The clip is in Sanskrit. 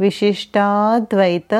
विशिष्टाद्वैत